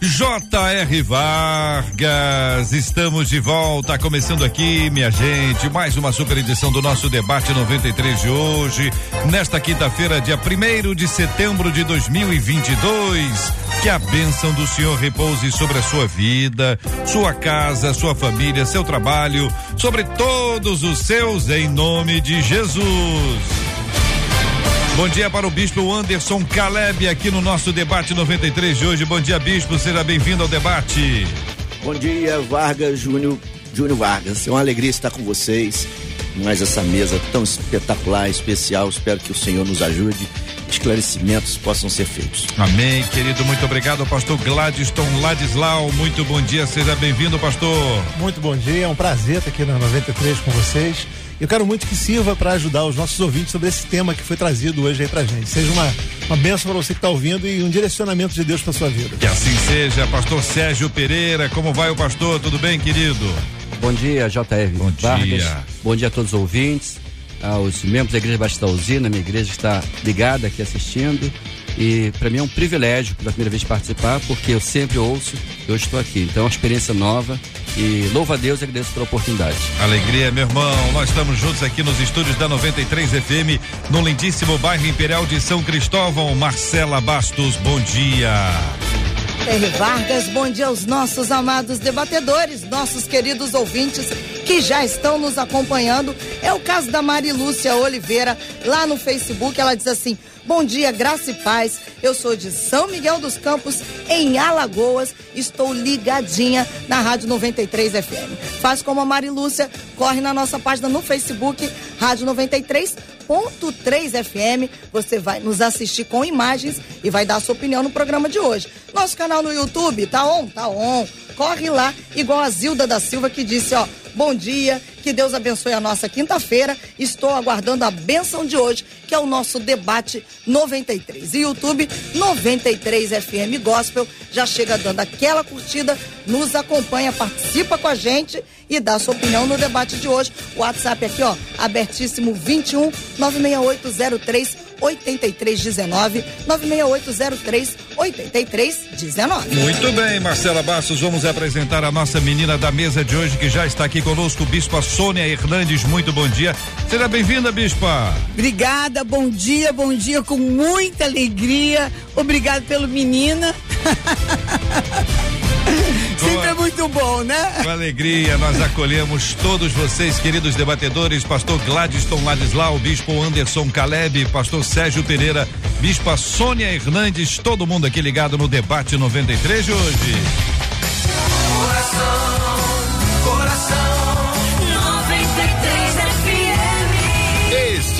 J.R. Vargas, estamos de volta, começando aqui, minha gente, mais uma super edição do nosso debate 93 de hoje, nesta quinta-feira, dia 1 de setembro de 2022. Que a bênção do Senhor repouse sobre a sua vida, sua casa, sua família, seu trabalho, sobre todos os seus, em nome de Jesus. Bom dia para o bispo Anderson Caleb aqui no nosso debate 93 de hoje. Bom dia, bispo, seja bem-vindo ao debate. Bom dia, Vargas Júnior, Júnior Vargas. É uma alegria estar com vocês. Mais essa mesa tão espetacular, especial. Espero que o Senhor nos ajude. Esclarecimentos possam ser feitos. Amém, querido. Muito obrigado, pastor Gladstone Ladislau. Muito bom dia, seja bem-vindo, pastor. Muito bom dia, é um prazer estar aqui na 93 com vocês. Eu quero muito que sirva para ajudar os nossos ouvintes sobre esse tema que foi trazido hoje aí pra gente. Seja uma, uma bênção para você que está ouvindo e um direcionamento de Deus para sua vida. Que assim seja, pastor Sérgio Pereira. Como vai o pastor? Tudo bem, querido? Bom dia, JR. Bom Vargas. dia. Bom dia a todos os ouvintes, aos membros da Igreja Batista Usina, minha igreja está ligada aqui assistindo. E para mim é um privilégio pela primeira vez participar, porque eu sempre ouço, eu estou aqui. Então é uma experiência nova e louvo a Deus e agradeço pela oportunidade. Alegria, meu irmão. Nós estamos juntos aqui nos estúdios da 93 FM, no lindíssimo bairro Imperial de São Cristóvão. Marcela Bastos, bom dia. R. Vargas, bom dia aos nossos amados debatedores, nossos queridos ouvintes que já estão nos acompanhando. É o caso da Mari Lúcia Oliveira, lá no Facebook. Ela diz assim: Bom dia, graça e paz. Eu sou de São Miguel dos Campos, em Alagoas. Estou ligadinha na Rádio 93 FM. Faz como a Mari Lúcia, corre na nossa página no Facebook, Rádio 93.3 FM. Você vai nos assistir com imagens e vai dar a sua opinião no programa de hoje. Nosso canal no YouTube, tá on? Tá on. Corre lá, igual a Zilda da Silva que disse, ó, bom dia, que Deus abençoe a nossa quinta-feira. Estou aguardando a bênção de hoje, que é o nosso debate 93. E YouTube 93 FM Gospel já chega dando aquela curtida, nos acompanha, participa com a gente e dá sua opinião no debate de hoje. O WhatsApp aqui, ó, abertíssimo 21 96803 8319 96803 8319. Muito bem, Marcela Bastos, vamos apresentar a nossa menina da mesa de hoje que já está aqui conosco, Bispa Sônia Hernandes. Muito bom dia. Seja bem-vinda, Bispa. Obrigada, bom dia, bom dia com muita alegria. Obrigado pelo menina. Sempre é muito bom, né? Com alegria, nós acolhemos todos vocês, queridos debatedores, pastor Gladstone Ladislau, bispo Anderson Caleb, pastor Sérgio Pereira, bispa Sônia Hernandes, todo mundo aqui ligado no debate 93 de hoje.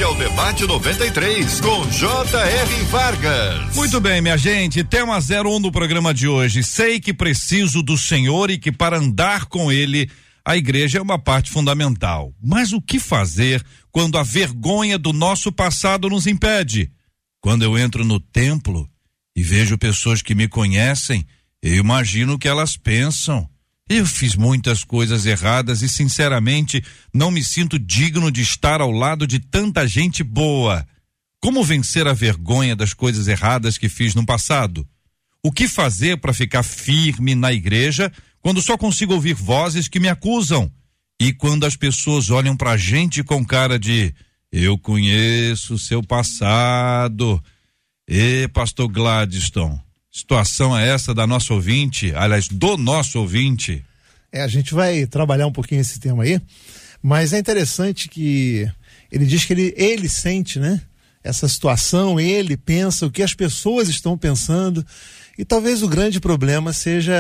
Este é o Debate 93 com J.R. Vargas. Muito bem, minha gente, tema 01 do programa de hoje. Sei que preciso do Senhor e que para andar com Ele, a igreja é uma parte fundamental. Mas o que fazer quando a vergonha do nosso passado nos impede? Quando eu entro no templo e vejo pessoas que me conhecem, eu imagino o que elas pensam. Eu fiz muitas coisas erradas e, sinceramente, não me sinto digno de estar ao lado de tanta gente boa. Como vencer a vergonha das coisas erradas que fiz no passado? O que fazer para ficar firme na igreja quando só consigo ouvir vozes que me acusam? E quando as pessoas olham para a gente com cara de eu conheço o seu passado. E pastor Gladstone, situação é essa da nossa ouvinte, aliás, do nosso ouvinte? É, a gente vai trabalhar um pouquinho esse tema aí, mas é interessante que ele diz que ele, ele sente, né? Essa situação, ele pensa o que as pessoas estão pensando, e talvez o grande problema seja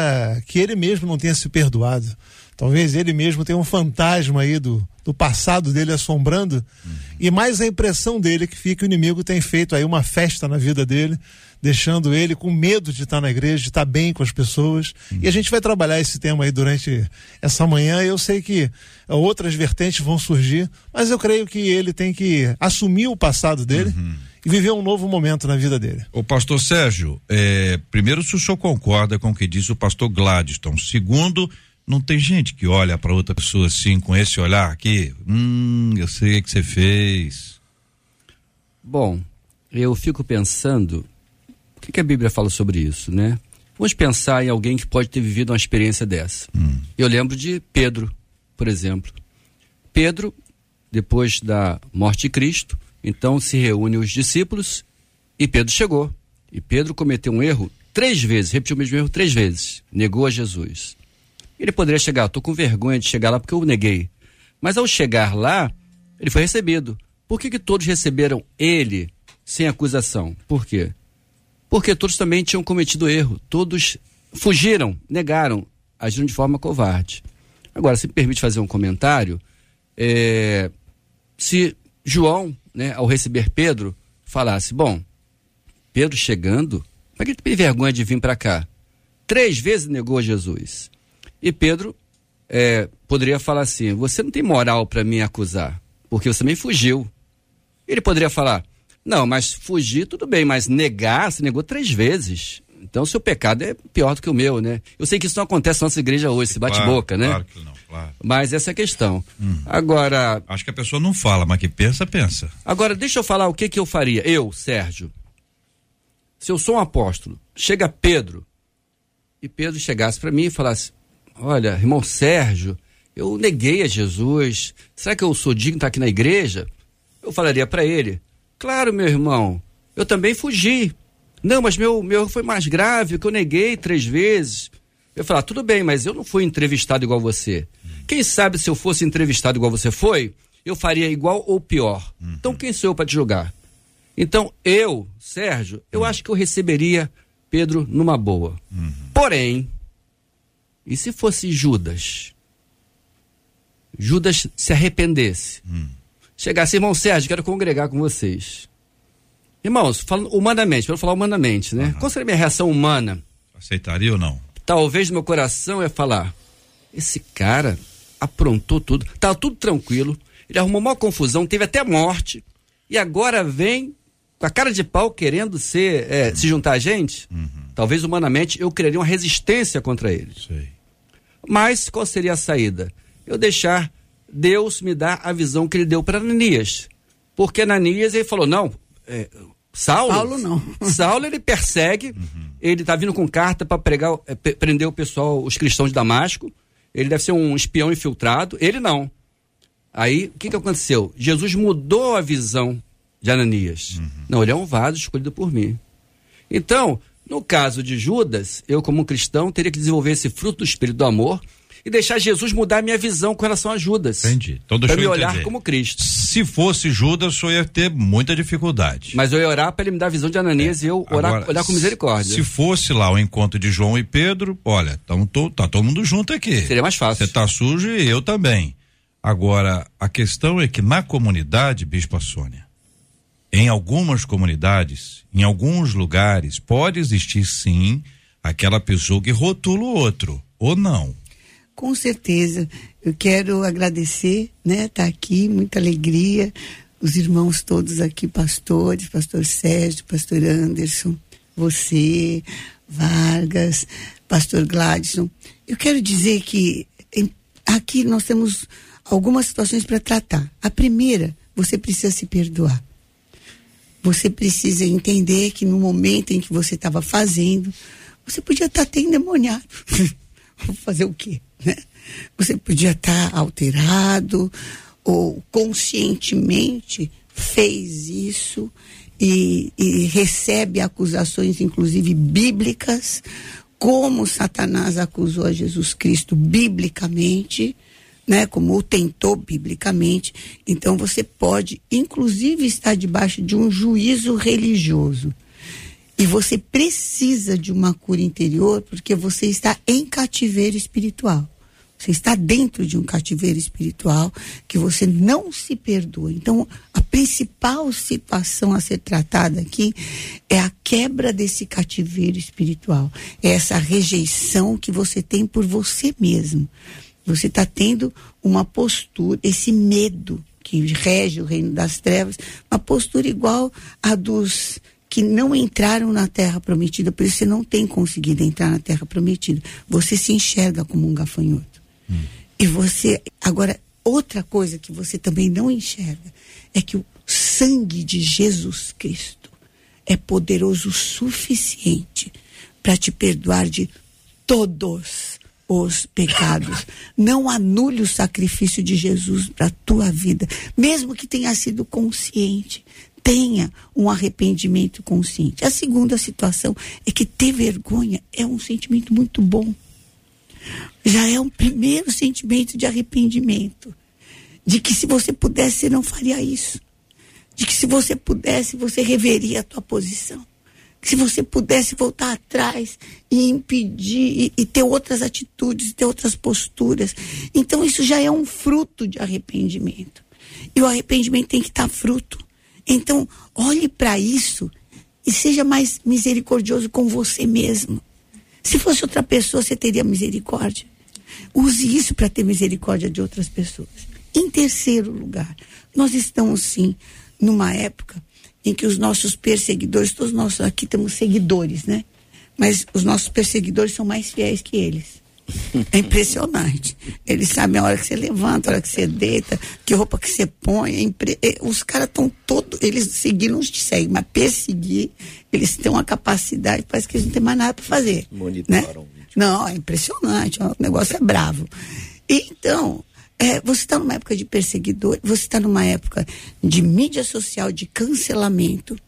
que ele mesmo não tenha se perdoado. Talvez ele mesmo tenha um fantasma aí do, do passado dele assombrando, uhum. e mais a impressão dele que fica o inimigo tem feito aí uma festa na vida dele, deixando ele com medo de estar na igreja, de estar bem com as pessoas. Uhum. E a gente vai trabalhar esse tema aí durante essa manhã. Eu sei que outras vertentes vão surgir, mas eu creio que ele tem que assumir o passado dele. Uhum e viver um novo momento na vida dele. O pastor Sérgio, é, primeiro, se o senhor concorda com o que disse o pastor Gladstone. Segundo, não tem gente que olha para outra pessoa assim, com esse olhar aqui. Hum, eu sei o que você fez. Bom, eu fico pensando, o que, que, a Bíblia fala sobre isso, né? Vamos pensar em alguém que pode ter vivido uma experiência dessa. Hum. Eu lembro de Pedro, por exemplo. Pedro, depois da morte de Cristo, então se reúne os discípulos e Pedro chegou. E Pedro cometeu um erro três vezes, repetiu o mesmo erro três vezes, negou a Jesus. Ele poderia chegar, estou com vergonha de chegar lá porque eu neguei. Mas ao chegar lá, ele foi recebido. Por que, que todos receberam ele sem acusação? Por quê? Porque todos também tinham cometido erro. Todos fugiram, negaram, agiram de forma covarde. Agora, se me permite fazer um comentário, é, se João, né, ao receber Pedro, falasse: Bom, Pedro chegando, para que ele tem vergonha de vir para cá? Três vezes negou Jesus. E Pedro é, poderia falar assim: Você não tem moral para me acusar, porque você também fugiu. Ele poderia falar: Não, mas fugir tudo bem, mas negar, você negou três vezes. Então, seu pecado é pior do que o meu, né? Eu sei que isso não acontece na nossa igreja hoje, se bate-boca, né? Claro que não, claro. Mas essa é a questão. Hum. Agora. Acho que a pessoa não fala, mas que pensa, pensa. Agora, deixa eu falar o que, que eu faria. Eu, Sérgio. Se eu sou um apóstolo, chega Pedro, e Pedro chegasse para mim e falasse: Olha, irmão Sérgio, eu neguei a Jesus. Será que eu sou digno de estar aqui na igreja? Eu falaria para ele: Claro, meu irmão, eu também fugi. Não, mas meu, meu foi mais grave, que eu neguei três vezes. Eu falar, tudo bem, mas eu não fui entrevistado igual você. Quem sabe se eu fosse entrevistado igual você foi, eu faria igual ou pior. Uhum. Então quem sou eu para te julgar? Então eu, Sérgio, eu uhum. acho que eu receberia Pedro numa boa. Uhum. Porém, e se fosse Judas? Judas se arrependesse. Hum. Chegasse, irmão Sérgio, quero congregar com vocês. Irmãos, falando humanamente, para falar humanamente, né? Uhum. Qual seria a minha reação humana? Aceitaria ou não? Talvez meu coração é falar: esse cara aprontou tudo, estava tudo tranquilo, ele arrumou uma confusão, teve até morte, e agora vem com a cara de pau querendo ser, é, uhum. se juntar a gente. Uhum. Talvez humanamente eu criaria uma resistência contra ele. Sei. Mas qual seria a saída? Eu deixar Deus me dar a visão que ele deu para Ananias. Porque Ananias ele falou: não, é, Saulo. Paulo não. Saulo ele persegue, uhum. ele está vindo com carta para pregar, é, prender o pessoal, os cristãos de Damasco. Ele deve ser um espião infiltrado. Ele não. Aí, o que, que aconteceu? Jesus mudou a visão de Ananias. Uhum. Não, ele é um vaso escolhido por mim. Então, no caso de Judas, eu, como cristão, teria que desenvolver esse fruto do Espírito do amor e deixar Jesus mudar a minha visão com relação a Judas. Entendi. Então, para me olhar entender. como Cristo. Se fosse Judas, eu ia ter muita dificuldade. Mas eu ia orar para ele me dar a visão de Ananias é. e eu orar, Agora, olhar com misericórdia. Se fosse lá o encontro de João e Pedro, olha, tamo to, tá todo mundo junto aqui. Seria mais fácil. Você tá sujo e eu também. Agora, a questão é que na comunidade, Bispa Sônia, em algumas comunidades, em alguns lugares, pode existir sim aquela pessoa que rotula o outro, ou não. Com certeza. Eu quero agradecer, né? Tá aqui, muita alegria. Os irmãos todos aqui, pastores, pastor Sérgio, pastor Anderson, você, Vargas, pastor Gladson. Eu quero dizer que em, aqui nós temos algumas situações para tratar. A primeira, você precisa se perdoar. Você precisa entender que no momento em que você estava fazendo, você podia estar tá até endemoniado. Fazer o quê? Né? Você podia estar tá alterado ou conscientemente fez isso e, e recebe acusações, inclusive bíblicas, como Satanás acusou a Jesus Cristo biblicamente né, como o tentou biblicamente. Então você pode, inclusive, estar debaixo de um juízo religioso. E você precisa de uma cura interior porque você está em cativeiro espiritual. Você está dentro de um cativeiro espiritual que você não se perdoa. Então, a principal situação a ser tratada aqui é a quebra desse cativeiro espiritual. É essa rejeição que você tem por você mesmo. Você está tendo uma postura, esse medo que rege o reino das trevas, uma postura igual a dos que não entraram na terra prometida, por isso você não tem conseguido entrar na terra prometida. Você se enxerga como um gafanhoto. Hum. E você. Agora, outra coisa que você também não enxerga é que o sangue de Jesus Cristo é poderoso o suficiente para te perdoar de todos os pecados. Não anule o sacrifício de Jesus para a tua vida, mesmo que tenha sido consciente. Tenha um arrependimento consciente. A segunda situação é que ter vergonha é um sentimento muito bom já é um primeiro sentimento de arrependimento. De que se você pudesse, você não faria isso. De que se você pudesse, você reveria a tua posição. Se você pudesse voltar atrás e impedir, e, e ter outras atitudes, ter outras posturas. Então, isso já é um fruto de arrependimento. E o arrependimento tem que estar fruto. Então, olhe para isso e seja mais misericordioso com você mesmo. Se fosse outra pessoa, você teria misericórdia. Use isso para ter misericórdia de outras pessoas. Em terceiro lugar, nós estamos sim numa época em que os nossos perseguidores, todos nós aqui temos seguidores, né? Mas os nossos perseguidores são mais fiéis que eles. É impressionante. Eles sabem a hora que você levanta, a hora que você deita, que roupa que você põe. É impre... É, os caras estão todos. Eles seguindo não te seguem, mas perseguir, eles têm uma capacidade, parece que eles não têm mais nada para fazer. Monitoram. Né? Não, é impressionante, o negócio é bravo. Então, é, você está numa época de perseguidor, você está numa época de mídia social, de cancelamento.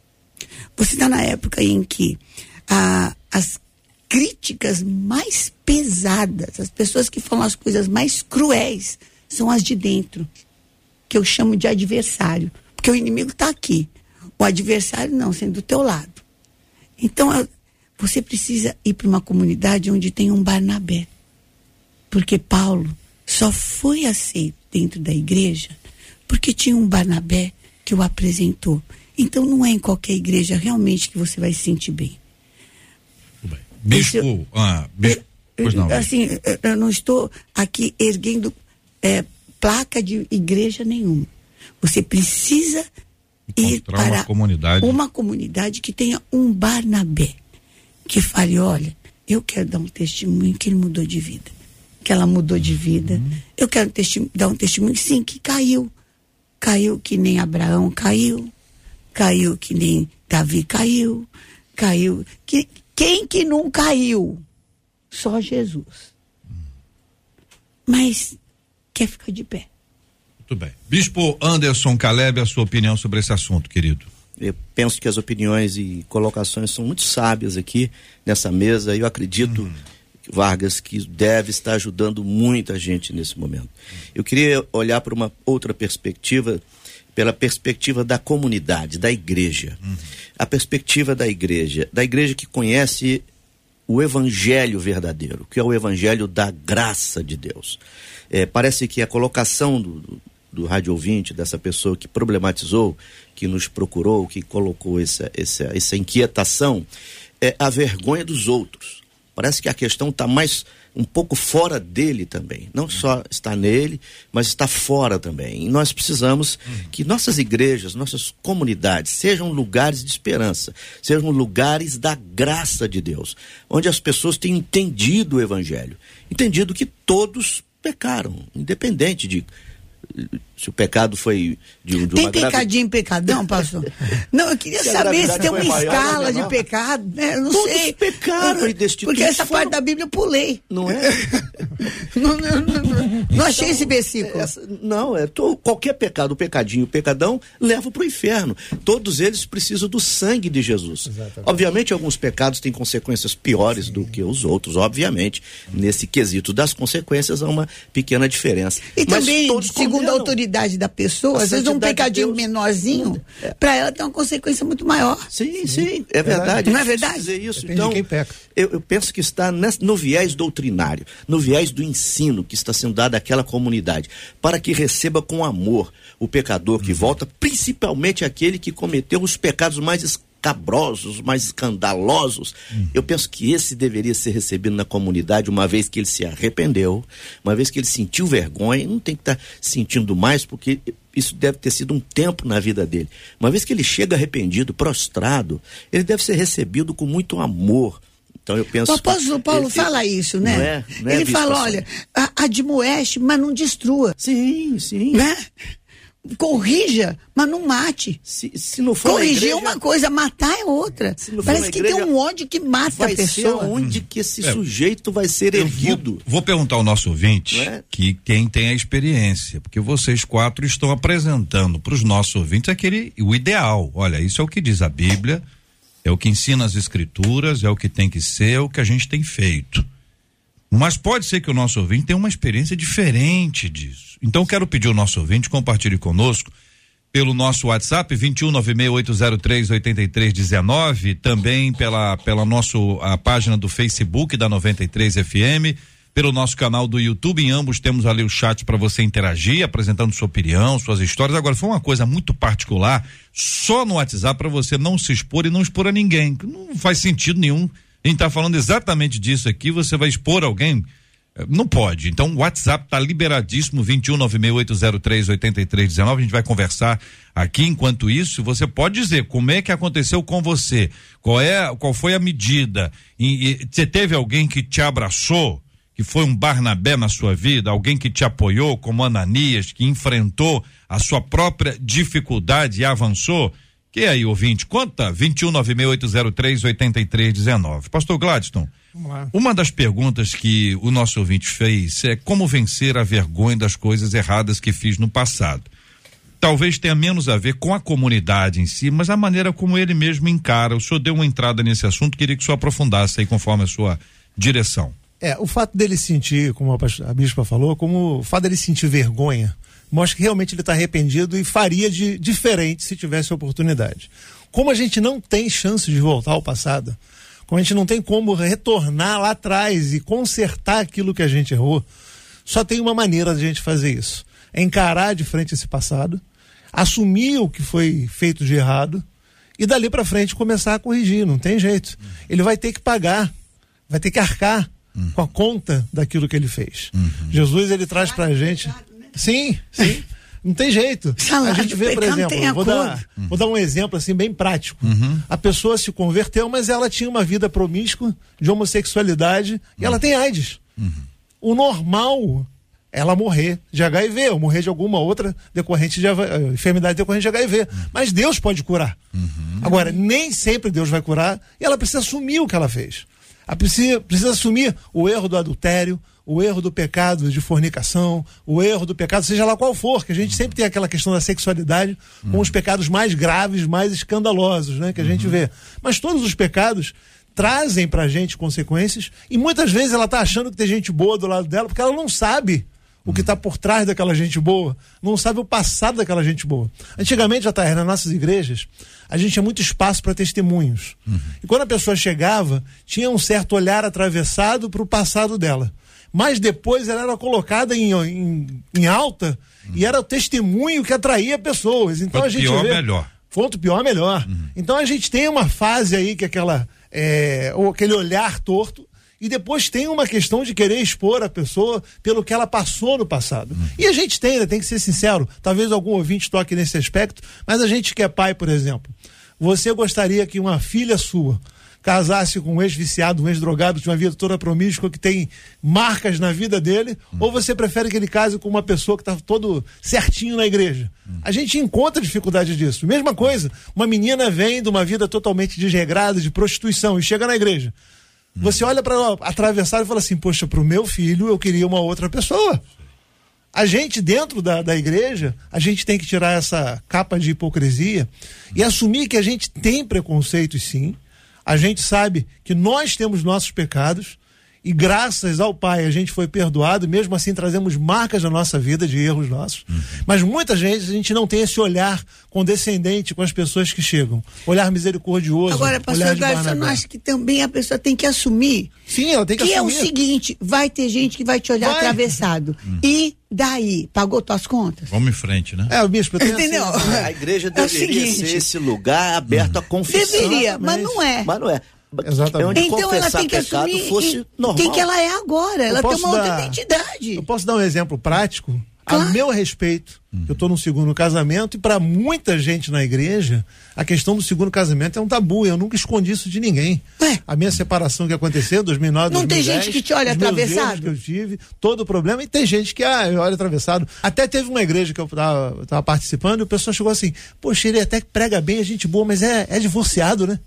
Você está na época em que a, as críticas mais pesadas, as pessoas que falam as coisas mais cruéis, são as de dentro, que eu chamo de adversário. Porque o inimigo está aqui. O adversário não, sendo do teu lado. Então, você precisa ir para uma comunidade onde tem um Barnabé. Porque Paulo só foi aceito dentro da igreja porque tinha um Barnabé que o apresentou. Então não é em qualquer igreja realmente que você vai se sentir bem. bem. Bispo, eu, ah, bispo, pois não. Assim, eu não estou aqui erguendo é, placa de igreja nenhuma. Você precisa ir para uma comunidade. uma comunidade que tenha um Barnabé que fale: olha, eu quero dar um testemunho que ele mudou de vida. Que ela mudou de vida. Uhum. Eu quero dar um testemunho, sim, que caiu. Caiu que nem Abraão caiu. Caiu que nem Davi caiu. Caiu. Que, quem que não caiu? Só Jesus. Mas quer ficar de pé. Muito bem. Bispo Anderson Caleb, a sua opinião sobre esse assunto, querido. Eu penso que as opiniões e colocações são muito sábias aqui nessa mesa. E eu acredito, uhum. Vargas, que deve estar ajudando muita gente nesse momento. Eu queria olhar para uma outra perspectiva, pela perspectiva da comunidade, da igreja. Uhum. A perspectiva da igreja, da igreja que conhece o evangelho verdadeiro, que é o evangelho da graça de Deus. É, parece que a colocação do, do rádio ouvinte, dessa pessoa que problematizou, que nos procurou, que colocou essa, essa, essa inquietação, é a vergonha dos outros. Parece que a questão está mais um pouco fora dele também. Não só está nele, mas está fora também. E nós precisamos que nossas igrejas, nossas comunidades sejam lugares de esperança, sejam lugares da graça de Deus, onde as pessoas tenham entendido o Evangelho, entendido que todos pecaram, independente de se o pecado foi de, de Tem pecadinho, grave... pecadão, pastor? Não, eu queria se saber se tem uma escala de pecado, né? Eu não Todos sei. pecaram e Porque essa foram... parte da Bíblia eu pulei. Não é? não, não, não, não, achei esse versículo. Essa, não, é to, qualquer pecado, o pecadinho, o pecadão, leva para o inferno. Todos eles precisam do sangue de Jesus. Exatamente. Obviamente, alguns pecados têm consequências piores Sim. do que os outros, obviamente. Nesse quesito das consequências há uma pequena diferença. E Mas também, segundo da autoridade da pessoa, A às vezes um de pecadinho Deus. menorzinho, para ela tem uma consequência muito maior. Sim, sim, é verdade. Não é verdade? Dizer isso. Depende então, de quem peca. Eu, eu penso que está nessa- no viés doutrinário, no viés do ensino que está sendo dado àquela comunidade, para que receba com amor o pecador Uhum. que volta, principalmente aquele que cometeu os pecados mais escabrosos, mais escandalosos. Uhum. Eu penso que esse deveria ser recebido na comunidade, uma vez que ele se arrependeu, uma vez que ele sentiu vergonha, não tem que estar sentindo mais, porque isso deve ter sido um tempo na vida dele. Uma vez que ele chega arrependido, prostrado, ele deve ser recebido com muito amor. Então eu penso. O apóstolo Paulo ele- fala isso, né? Não é, não é, Ele fala, Assunção? olha, admoeste, mas não destrua, Sim, sim. né? Corrija, mas não mate. Se, se não for Corrigir é igreja, uma coisa, matar é outra. Parece que igreja, tem um ódio que mata vai a ser pessoa. onde que esse É. sujeito vai ser erguido. Vou, vou perguntar ao nosso ouvinte, é? que quem tem a experiência, porque vocês quatro estão apresentando para os nossos ouvintes aquele o ideal. Olha, isso é o que diz a Bíblia, é o que ensina as escrituras, é o que tem que ser, é o que a gente tem feito. Mas pode ser que o nosso ouvinte tenha uma experiência diferente disso. Então quero pedir ao nosso ouvinte compartilhe conosco pelo nosso WhatsApp 21968038319, também pela pela nosso a página do Facebook da 93 FM, pelo nosso canal do YouTube, em ambos temos ali o chat para você interagir, apresentando sua opinião, suas histórias. Agora foi uma coisa muito particular, só no WhatsApp para você não se expor e não expor a ninguém. Não faz sentido nenhum. Gente tá falando exatamente disso aqui, você vai expor alguém? Eh, Não pode. Então, o WhatsApp tá liberadíssimo, 21968038319. A gente vai conversar aqui. Enquanto isso, você pode dizer como é que aconteceu com você, qual é, qual foi a medida. E, e você teve alguém que te abraçou, que foi um Barnabé na sua vida, alguém que te apoiou, como Ananias, que enfrentou a sua própria dificuldade e avançou. Que aí, ouvinte, conta 21968038319. Pastor Gladstone, uma das perguntas que o nosso ouvinte fez é como vencer a vergonha das coisas erradas que fiz no passado. Talvez tenha menos a ver com a comunidade em si, mas a maneira como ele mesmo encara. O senhor deu uma entrada nesse assunto, queria que o senhor aprofundasse aí conforme a sua direção. É, o fato dele sentir, como a bispa falou, como o fato dele sentir vergonha, mostra que realmente ele está arrependido e faria de diferente se tivesse oportunidade. Como a gente não tem chance de voltar ao passado, como a gente não tem como retornar lá atrás e consertar aquilo que a gente errou, só tem uma maneira de a gente fazer isso: é encarar de frente esse passado, assumir o que foi feito de errado e dali para frente começar a corrigir. Não tem jeito. Ele vai ter que pagar, vai ter que arcar com a conta daquilo que ele fez. Jesus ele traz para a gente. Sim, sim. Não tem jeito. Salário a gente vê, por exemplo, tem vou dar, vou dar um exemplo assim bem prático. A pessoa se converteu, mas ela tinha uma vida promíscua de homossexualidade e ela tem AIDS. O normal é ela morrer de HIV ou morrer de alguma outra decorrente de eh, enfermidade decorrente de HIV. Mas Deus pode curar. Agora, nem sempre Deus vai curar e ela precisa assumir o que ela fez. Ela precisa, precisa assumir o erro do adultério, o erro do pecado de fornicação, o erro do pecado, seja lá qual for, que a gente sempre tem aquela questão da sexualidade com os pecados mais graves, mais escandalosos, né, que a gente vê. Mas todos os pecados trazem pra gente consequências e muitas vezes ela tá achando que tem gente boa do lado dela porque ela não sabe o que está por trás daquela gente boa, não sabe o passado daquela gente boa. Antigamente, já tá nas nossas igrejas, a gente tinha muito espaço para testemunhos. E quando a pessoa chegava, tinha um certo olhar atravessado para o passado dela. Mas depois ela era colocada em, em, em alta e era o testemunho que atraía pessoas. Então Quanto a gente pior, vê, melhor. Quanto pior, melhor. Então a gente tem uma fase aí que é aquela. É, ou aquele olhar torto. E depois tem uma questão de querer expor a pessoa pelo que ela passou no passado. E a gente tem, né, tem que ser sincero. Talvez algum ouvinte toque nesse aspecto, mas a gente que é pai, por exemplo, você gostaria que uma filha sua casasse com um ex-viciado, um ex-drogado, tinha uma vida toda promíscua, que tem marcas na vida dele, ou você prefere que ele case com uma pessoa que está todo certinho na igreja? A gente encontra dificuldade disso. Mesma coisa, uma menina vem de uma vida totalmente desregrada, de prostituição, e chega na igreja. Você olha para atravessar e fala assim: Poxa, para o meu filho eu queria uma outra pessoa. A gente, dentro da, da igreja, a gente tem que tirar essa capa de hipocrisia e assumir que a gente tem preconceitos sim. A gente sabe que nós temos nossos pecados e graças ao Pai a gente foi perdoado, mesmo assim trazemos marcas na nossa vida de erros nossos. Uhum. Mas muitas vezes a gente não tem esse olhar condescendente com as pessoas que chegam. Olhar misericordioso. Agora, pastor eu Barnabé. não acho que também a pessoa tem que assumir Sim, ela tem que, que é o assumir. seguinte, vai ter gente que vai te olhar Vai. atravessado. E daí? Pagou tuas contas? Vamos em frente, né? É, o bispo, eu tenho Entendeu? assim, A igreja É deveria seguinte. ser esse lugar aberto à confissão. Deveria, mas não é. Mas não é. Exatamente. É Então ela tem que assumir fosse e- normal. quem que ela é agora. Ela tem uma outra dar- identidade. Eu posso dar um exemplo prático? Claro. A meu respeito, eu estou no segundo casamento e para muita gente na igreja, a questão do segundo casamento é um tabu. Eu nunca escondi isso de ninguém. Ué. A minha separação que aconteceu em 2009, Não tem 2010, gente que te olha atravessado? que eu tive, todo o problema. E tem gente que, ah, eu olho atravessado. Até teve uma igreja que eu estava participando e o pessoal chegou assim, poxa, ele até prega bem, é gente boa, mas é, é divorciado, né?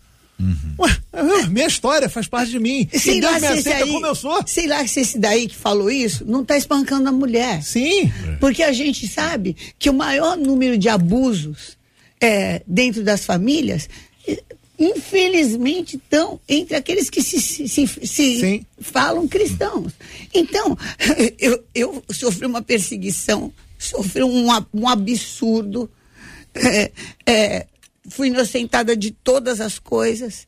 Ué, é, minha história faz parte de mim. Sei e lá, Deus me se esse aceita aí, como eu sou. sei lá se esse daí que falou isso não está espancando a mulher. Sim. Porque a gente sabe que o maior número de abusos é, dentro das famílias, eh, infelizmente, estão entre aqueles que se, se- se- se falam cristãos. Então, eu, eu sofri uma perseguição, sofri um, um absurdo, é, é, fui inocentada de todas as coisas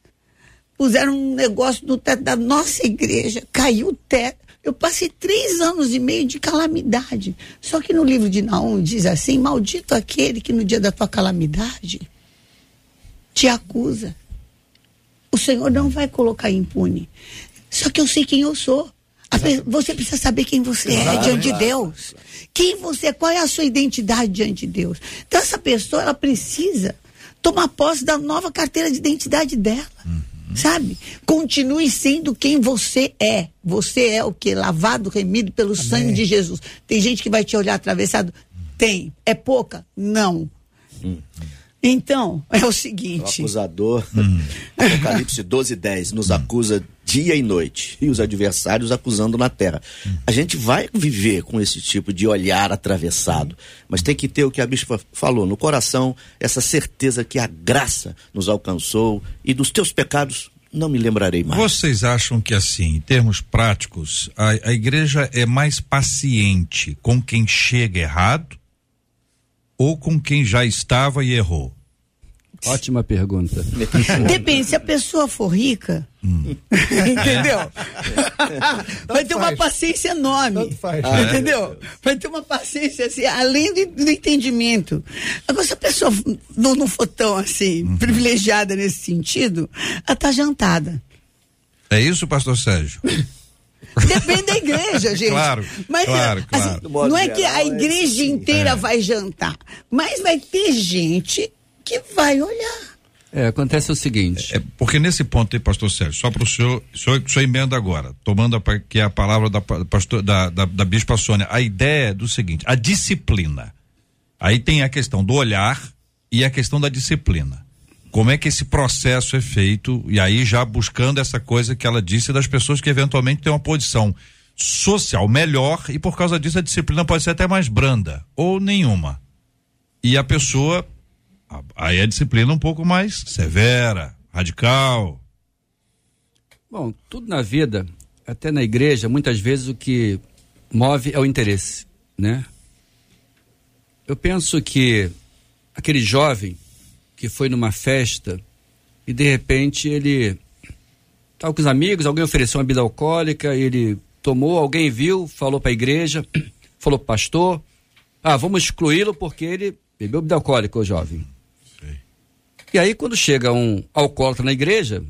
puseram um negócio no teto da nossa igreja, caiu o teto. Eu passei três anos e meio de calamidade. Só que no livro de Naum diz assim: Maldito aquele que no dia da tua calamidade te acusa. O Senhor não vai colocar impune. Só que eu sei quem eu sou. Pe- Você precisa saber quem você é diante de Deus. Quem você é, qual é a sua identidade diante de Deus. Então, essa pessoa, ela precisa tomar posse da nova carteira de identidade dela. Sabe? Continue sendo quem você é. Você é o que? Lavado, remido pelo sangue de Jesus. Tem gente que vai te olhar atravessado? Tem. É pouca? Não. Então, é o O seguinte. acusador, Apocalipse 12, 10, nos acusa dia e noite, e os adversários acusando na terra. A gente vai viver com esse tipo de olhar atravessado, mas tem que ter o que a bispa falou, no coração, essa certeza que a graça nos alcançou e dos teus pecados não me lembrarei mais. Vocês acham que assim, em termos práticos, a, a igreja é mais paciente com quem chega errado ou com quem já estava e errou? Ótima pergunta. Depende, se a pessoa for rica, entendeu? Vai ter uma paciência enorme. Tanto faz. Entendeu? Vai ter uma paciência assim, além do, do entendimento. Agora, se a pessoa não, não for tão assim, privilegiada nesse sentido, ela tá jantada. É isso, pastor Sérgio? Depende da igreja, gente. Claro, mas claro, assim, claro. Modo não é que a é igreja assim. inteira vai jantar, mas vai ter gente que vai olhar. É, acontece o seguinte. É, porque nesse ponto aí, pastor Sérgio, só para o senhor, o senhor, senhor emenda agora, tomando a, que é a palavra da, pa- pastor, da, da, da bispa Sônia, a ideia é do seguinte, a disciplina. Aí tem a questão do olhar e a questão da disciplina. Como é que esse processo é feito, e aí já buscando essa coisa que ela disse das pessoas que eventualmente têm uma posição social melhor e por causa disso a disciplina pode ser até mais branda ou nenhuma. E a pessoa Aí a disciplina um pouco mais severa, radical. Bom, tudo na vida, até na igreja, muitas vezes o que move é o interesse, né? Eu penso que aquele jovem que foi numa festa e de repente ele estava com os amigos, alguém ofereceu uma bebida alcoólica, ele tomou, alguém viu, falou para a igreja, falou pro pastor, ah, vamos excluí-lo porque ele bebeu bebida alcoólica, o jovem. E aí, quando chega um alcoólatra na igreja,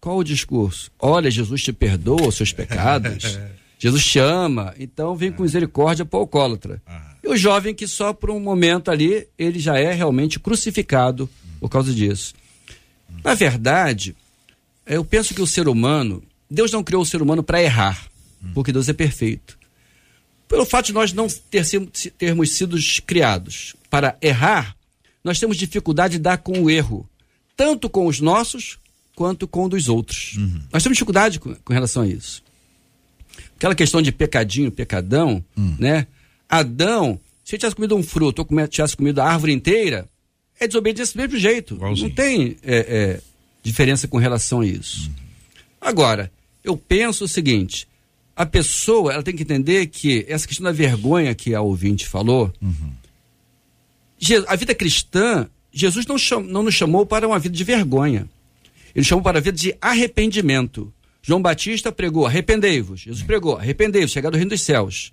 qual o discurso? Olha, Jesus te perdoa os seus pecados. Jesus te ama. Então vem com misericórdia para o alcoólatra. E o jovem que só por um momento ali, ele já é realmente crucificado por causa disso. Na verdade, eu penso que o ser humano, Deus não criou o ser humano para errar, porque Deus é perfeito. Pelo fato de nós não ter, termos sido criados para errar, nós temos dificuldade de dar com o erro, tanto com os nossos quanto com o dos outros. Nós temos dificuldade com, com relação a isso. Aquela questão de pecadinho, pecadão, né? Adão, se ele tivesse comido um fruto ou tivesse comido a árvore inteira, é desobediência do mesmo jeito. Igualzinho. Não tem é, é, diferença com relação a isso. Agora, eu penso o seguinte: a pessoa ela tem que entender que essa questão da vergonha que a ouvinte falou, Uhum. A vida cristã, Jesus não, cham- não nos chamou para uma vida de vergonha. Ele chamou para a vida de arrependimento. João Batista pregou, arrependei-vos. Jesus pregou, arrependei-vos, chegar do reino dos céus.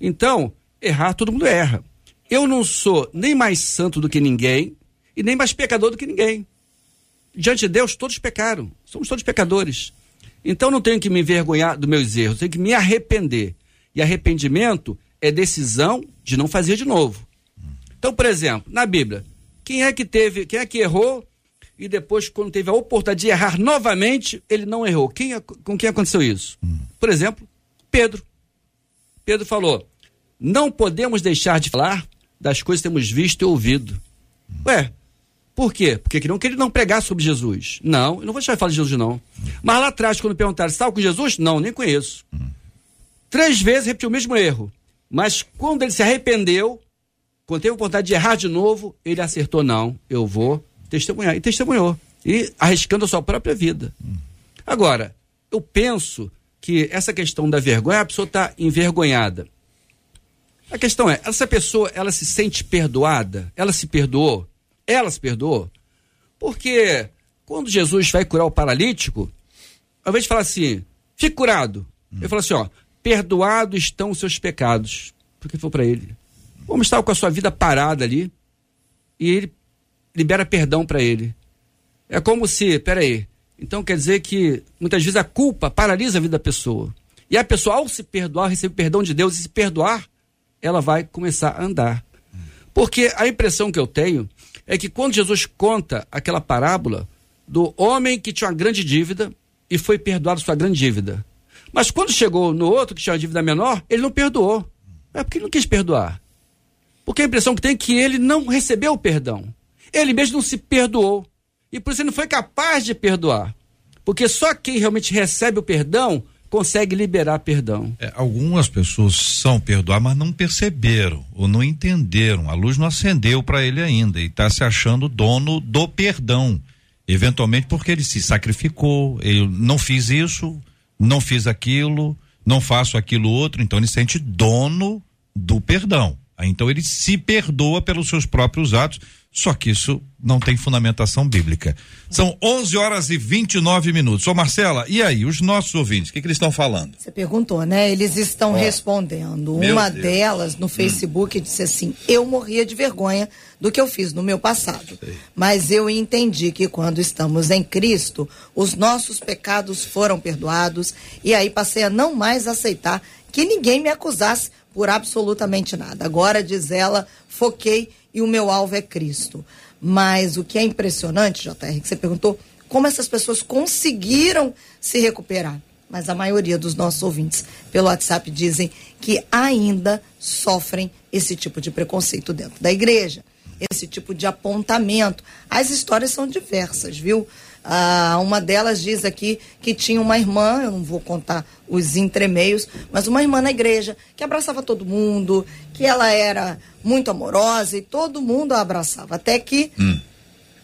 Então, errar, todo mundo erra. Eu não sou nem mais santo do que ninguém e nem mais pecador do que ninguém. Diante de Deus, todos pecaram. Somos todos pecadores. Então, não tenho que me envergonhar dos meus erros, tenho que me arrepender. E arrependimento é decisão de não fazer de novo. Então, por exemplo, na Bíblia, quem é que teve, quem é que errou e depois, quando teve a oportunidade de errar novamente, ele não errou? Quem, é- com quem aconteceu isso? Por exemplo, Pedro. Pedro falou: não podemos deixar de falar das coisas que temos visto e ouvido. Ué, por quê? Porque queriam que ele não pregasse sobre Jesus. Não, eu não vou deixar de falar de Jesus, não. Mas lá atrás, quando perguntaram, estava com Jesus? Não, nem conheço. Três vezes repetiu o mesmo erro. Mas quando ele se arrependeu, quando teve oportunidade de errar de novo, ele acertou, não, eu vou testemunhar. E testemunhou. E arriscando a sua própria vida. Agora, eu penso que essa questão da vergonha, a pessoa está envergonhada. A questão é, essa pessoa, ela se sente perdoada? Ela se perdoou? Ela se perdoou? Porque quando Jesus vai curar o paralítico, ao invés de falar assim, fique curado, ele fala assim, ó, perdoados estão os seus pecados. Porque foi para ele. O homem estava com a sua vida parada ali e ele libera perdão para ele. É como se, peraí, então quer dizer que muitas vezes a culpa paralisa a vida da pessoa. E a pessoa, ao se perdoar, receber perdão de Deus e se perdoar, ela vai começar a andar. Porque a impressão que eu tenho é que quando Jesus conta aquela parábola do homem que tinha uma grande dívida e foi perdoado sua grande dívida. Mas quando chegou no outro que tinha uma dívida menor, ele não perdoou. É porque ele não quis perdoar. Porque a impressão que tem é que ele não recebeu o perdão. Ele mesmo não se perdoou. E por isso ele não foi capaz de perdoar. Porque só quem realmente recebe o perdão consegue liberar perdão. É, algumas pessoas são perdoadas, mas não perceberam ou não entenderam. A luz não acendeu para ele ainda e está se achando dono do perdão. Eventualmente porque ele se sacrificou, ele não fiz isso, não fiz aquilo, não faço aquilo outro, então ele se sente dono do perdão. Aí, Então ele se perdoa pelos seus próprios atos, só que isso não tem fundamentação bíblica. São 11 horas e 29 minutos. Ô Marcela, e aí, os nossos ouvintes, o que, que eles estão falando? Você perguntou, né? Eles estão Ó. respondendo. Meu Uma Deus. delas no Facebook disse assim: Eu morria de vergonha do que eu fiz no meu passado. Mas eu entendi que quando estamos em Cristo, os nossos pecados foram perdoados. E aí passei a não mais aceitar que ninguém me acusasse por absolutamente nada. Agora, diz ela, foquei e o meu alvo é Cristo. Mas o que é impressionante, JR, que você perguntou, como essas pessoas conseguiram se recuperar mas a maioria dos nossos ouvintes pelo WhatsApp dizem que ainda sofrem esse tipo de preconceito dentro da igreja, esse tipo de apontamento. As histórias são diversas, viu? Ah, uma delas diz aqui que tinha uma irmã, eu não vou contar os entremeios, mas uma irmã na igreja que abraçava todo mundo, que ela era muito amorosa e todo mundo a abraçava. Até que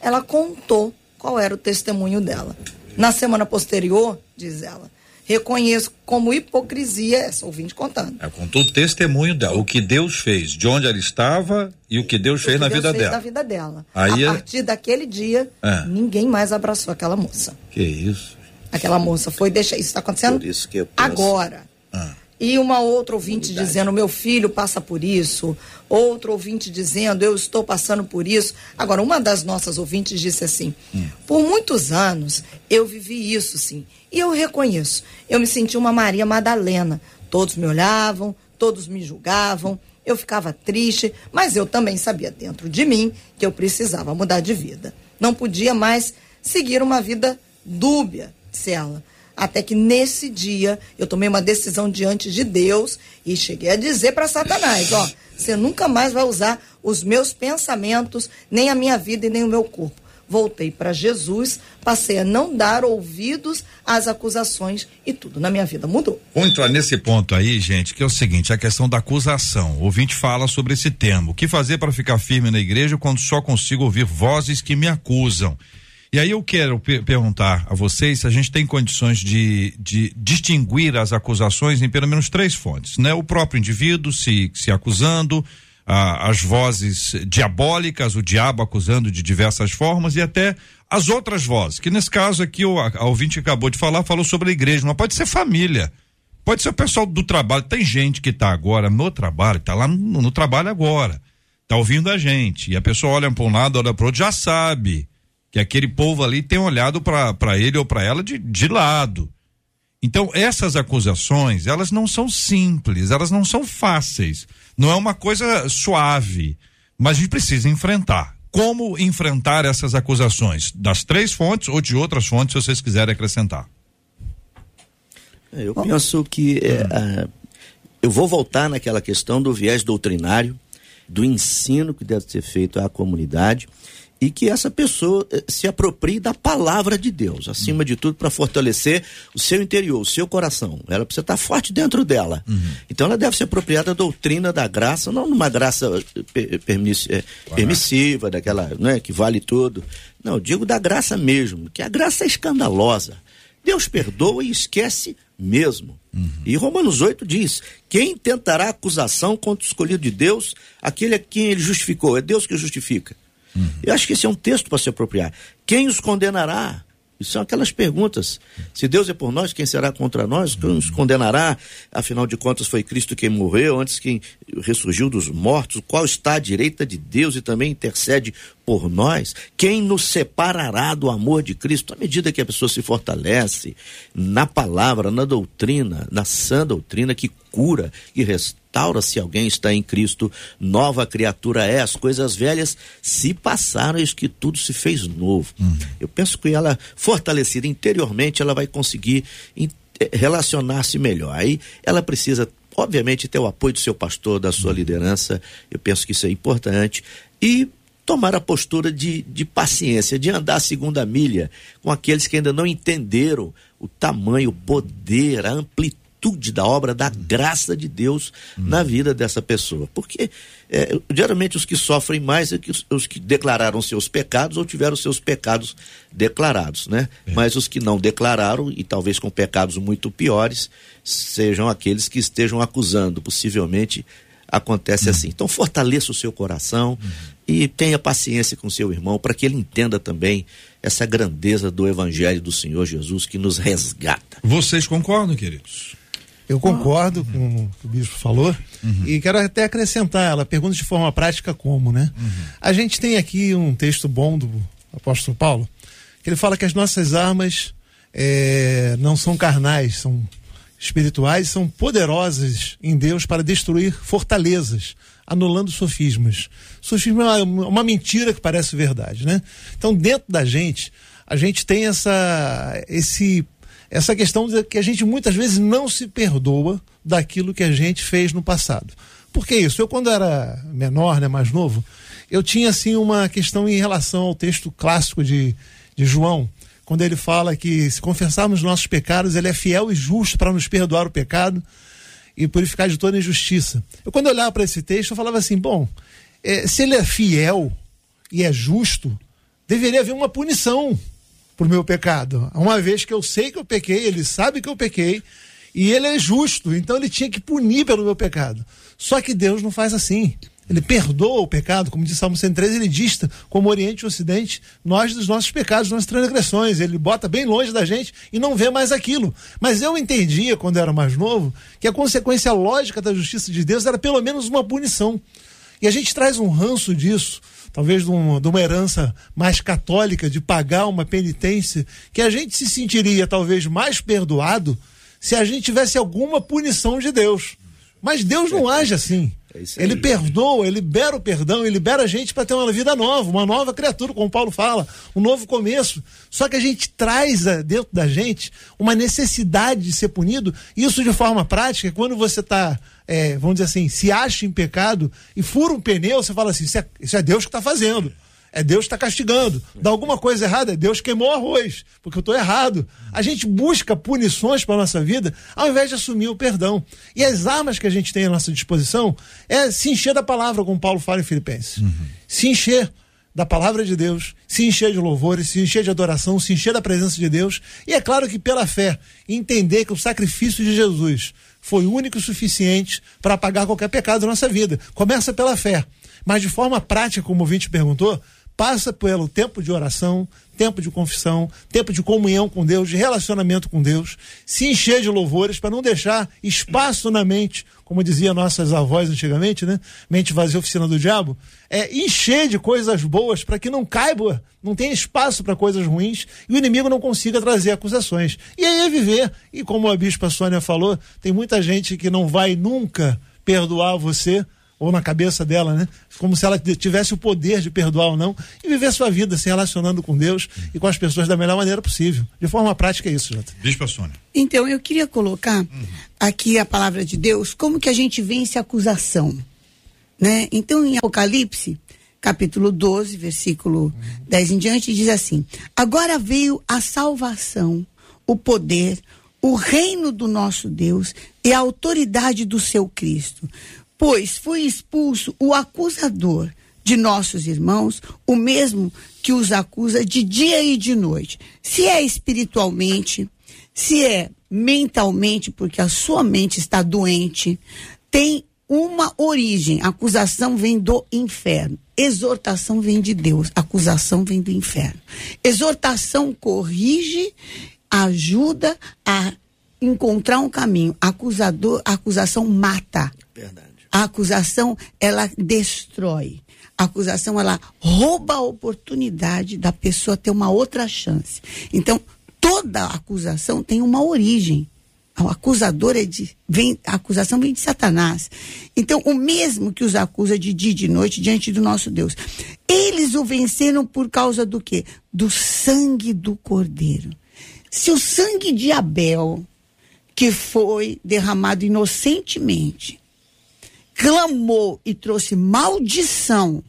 ela contou qual era o testemunho dela. Na semana posterior, diz ela, reconheço como hipocrisia essa ouvinte contando. Ela contou o testemunho dela, o que Deus fez, de onde ela estava e o que Deus fez O que na Deus vida fez dela. na vida dela. Aí a é- partir daquele dia, É. ninguém mais abraçou aquela moça. Que isso? Aquela moça foi deixar. Isso está acontecendo Por isso que eu penso- agora. Ah. E uma outra ouvinte dizendo: meu filho passa por isso. Outro ouvinte dizendo: eu estou passando por isso. Agora, uma das nossas ouvintes disse assim: por muitos anos eu vivi isso, sim. E eu reconheço. Eu me senti uma Maria Madalena. Todos me olhavam, todos me julgavam. Eu ficava triste, mas eu também sabia dentro de mim que eu precisava mudar de vida. Não podia mais seguir uma vida dúbia, disse ela. Até que nesse dia eu tomei uma decisão diante de Deus e cheguei a dizer para Satanás: ó, você nunca mais vai usar os meus pensamentos, nem a minha vida e nem o meu corpo. Voltei para Jesus, passei a não dar ouvidos às acusações e tudo na minha vida mudou. Vamos entrar nesse ponto aí, gente, que é o seguinte, a questão da acusação. O ouvinte fala sobre esse tema. O que fazer para ficar firme na igreja quando só consigo ouvir vozes que me acusam? E aí eu quero per perguntar a vocês se a gente tem condições de, de distinguir as acusações em pelo menos três fontes, né? O próprio indivíduo se, se acusando, ah, as vozes diabólicas, o diabo acusando de diversas formas e até as outras vozes, que nesse caso aqui o a, a ouvinte acabou de falar, falou sobre a igreja, mas pode ser família, pode ser o pessoal do trabalho, tem gente que está agora no trabalho, está lá no, no trabalho agora, está ouvindo a gente, e a pessoa olha para um lado, olha para outro, já sabe que aquele povo ali tem olhado para ele ou para ela de, de lado. Então, essas acusações, elas não são simples, elas não são fáceis. Não é uma coisa suave, mas a gente precisa enfrentar. Como enfrentar essas acusações? Das três fontes ou de outras fontes, se vocês quiserem acrescentar. Eu penso que é, eu vou voltar naquela questão do viés doutrinário, do ensino que deve ser feito à comunidade e que essa pessoa eh, se aproprie da palavra de Deus, acima uhum. de tudo, para fortalecer o seu interior, o seu coração. Ela precisa estar forte dentro dela. Uhum. Então ela deve se apropriar da doutrina da graça, não numa graça eh, permiss, é, permissiva, daquela né, que vale tudo. Não, digo da graça mesmo, que a graça é escandalosa. Deus perdoa e esquece mesmo. Uhum. E Romanos 8 diz: quem tentará acusação contra o escolhido de Deus, aquele a quem ele justificou, é Deus que justifica. Uhum. Eu acho que esse é um texto para se apropriar. Quem os condenará? Isso são aquelas perguntas. Se Deus é por nós, quem será contra nós? Quem nos condenará? Afinal de contas, foi Cristo quem morreu, antes quem ressurgiu dos mortos. Qual está à direita de Deus e também intercede por nós? Quem nos separará do amor de Cristo? À medida que a pessoa se fortalece na palavra, na doutrina, na sã doutrina que cura, que restaura se alguém está em Cristo, nova criatura é, as coisas velhas se passaram, eis que tudo se fez novo. Uhum. Eu penso que ela, fortalecida interiormente, ela vai conseguir eh, relacionar-se melhor. Aí ela precisa, obviamente, ter o apoio do seu pastor, da sua uhum. liderança, eu penso que isso é importante, e tomar a postura de, de paciência, de andar a segunda milha com aqueles que ainda não entenderam o tamanho, o poder, a amplitude da obra da graça de Deus hum. na vida dessa pessoa. Porque é, geralmente os que sofrem mais é que os, os, que declararam seus pecados ou tiveram seus pecados declarados, né? É. Mas os que não declararam e talvez com pecados muito piores sejam aqueles que estejam acusando, possivelmente acontece hum. assim. Então fortaleça o seu coração hum. E tenha paciência com seu irmão para que ele entenda também essa grandeza do evangelho do Senhor Jesus que nos resgata. Vocês concordam, queridos? Eu concordo com o que o bispo falou uhum. e quero até acrescentar. Ela pergunta de forma prática como, né? Uhum. A gente tem aqui um texto bom do apóstolo Paulo, que ele fala que as nossas armas é, não são carnais, são espirituais, são poderosas em Deus para destruir fortalezas, anulando sofismas. Sofisma é uma, uma mentira que parece verdade, né? Então, dentro da gente, a gente tem essa, esse essa questão de que a gente muitas vezes não se perdoa daquilo que a gente fez no passado. Por que isso? Eu, quando era menor, né, mais novo, eu tinha assim uma questão em relação ao texto clássico de, de João, quando ele fala que se confessarmos nossos pecados, ele é fiel e justo para nos perdoar o pecado e purificar de toda injustiça. Eu, quando eu olhava para esse texto, eu falava assim: bom, é, se ele é fiel e é justo, deveria haver uma punição por meu pecado. Uma vez que eu sei que eu pequei, ele sabe que eu pequei, e ele é justo, então ele tinha que punir pelo meu pecado. Só que Deus não faz assim. Ele perdoa o pecado, como diz Salmo 113, ele dista como Oriente e Ocidente, nós dos nossos pecados, das nossas transgressões. Ele bota bem longe da gente e não vê mais aquilo. Mas eu entendia, quando eu era mais novo, que a consequência lógica da justiça de Deus era pelo menos uma punição. E a gente traz um ranço disso talvez de, um, de uma herança mais católica, de pagar uma penitência, que a gente se sentiria talvez mais perdoado se a gente tivesse alguma punição de Deus. Mas Deus não age assim. É ele perdoa, ele libera o perdão, ele libera a gente para ter uma vida nova, uma nova criatura, como Paulo fala, um novo começo. Só que a gente traz eh, dentro da gente uma necessidade de ser punido, isso de forma prática, quando você está é, vamos dizer assim, se acha em pecado e fura um pneu, você fala assim: isso é, isso é Deus que está fazendo. É Deus está castigando. Dá alguma coisa errada, é Deus queimou arroz, porque eu estou errado. A gente busca punições para a nossa vida ao invés de assumir o perdão. E as armas que a gente tem à nossa disposição é se encher da palavra, como Paulo fala em Filipenses. Uhum. Se encher da palavra de Deus, se encher de louvores, se encher de adoração, se encher da presença de Deus. E é claro que pela fé, entender que o sacrifício de Jesus foi único e suficiente para apagar qualquer pecado da nossa vida. Começa pela fé. Mas de forma prática, como o ouvinte perguntou, passa pelo tempo de oração, tempo de confissão, tempo de comunhão com Deus, de relacionamento com Deus, se encher de louvores para não deixar espaço na mente, como dizia nossas avós antigamente, né? Mente vazia, oficina do diabo. É encher de coisas boas para que não caiba, não tenha espaço para coisas ruins e o inimigo não consiga trazer acusações. E aí é viver. E como a bispa Sônia falou, tem muita gente que não vai nunca perdoar você ou na cabeça dela, né? Como se ela tivesse o poder de perdoar ou não e viver sua vida se relacionando com Deus e com as pessoas da melhor maneira possível. De forma prática é isso, Jota. Bispa Sônia. Então, eu queria colocar uhum. aqui a palavra de Deus, como que a gente vence a acusação, né? Então, em Apocalipse, capítulo 12, versículo uhum. 10 em diante, diz assim: Agora veio a salvação, o poder, o reino do nosso Deus e a autoridade do seu Cristo pois foi expulso o acusador de nossos irmãos, o mesmo que os acusa de dia e de noite. Se é espiritualmente, se é mentalmente, porque a sua mente está doente, tem uma origem. A acusação vem do inferno. Exortação vem de Deus. Acusação vem do inferno. Exortação corrige, ajuda a encontrar um caminho. Acusador, acusação mata. Verdade. A acusação, ela destrói. A acusação, ela rouba a oportunidade da pessoa ter uma outra chance. Então, toda acusação tem uma origem. O acusador é de. Vem, a acusação vem de Satanás. Então, o mesmo que os acusa de dia e de noite diante do nosso Deus. Eles o venceram por causa do quê? Do sangue do cordeiro. Se o sangue de Abel, que foi derramado inocentemente, clamou e trouxe maldição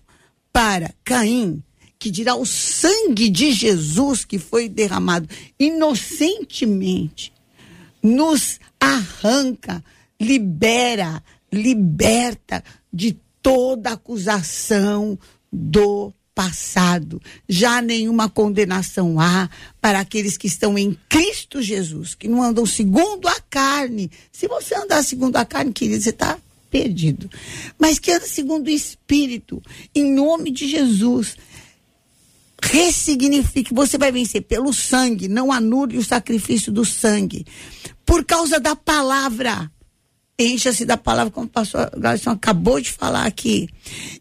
para Caim, que dirá o sangue de Jesus que foi derramado inocentemente, nos arranca, libera, liberta de toda acusação do passado. Já nenhuma condenação há para aqueles que estão em Cristo Jesus, que não andam segundo a carne. Se você andar segundo a carne, querido, você está perdido. Mas que anda segundo o Espírito, em nome de Jesus. Ressignifique, você vai vencer pelo sangue, não anule o sacrifício do sangue. Por causa da palavra. Encha-se da palavra, como o pastor Galeson acabou de falar aqui.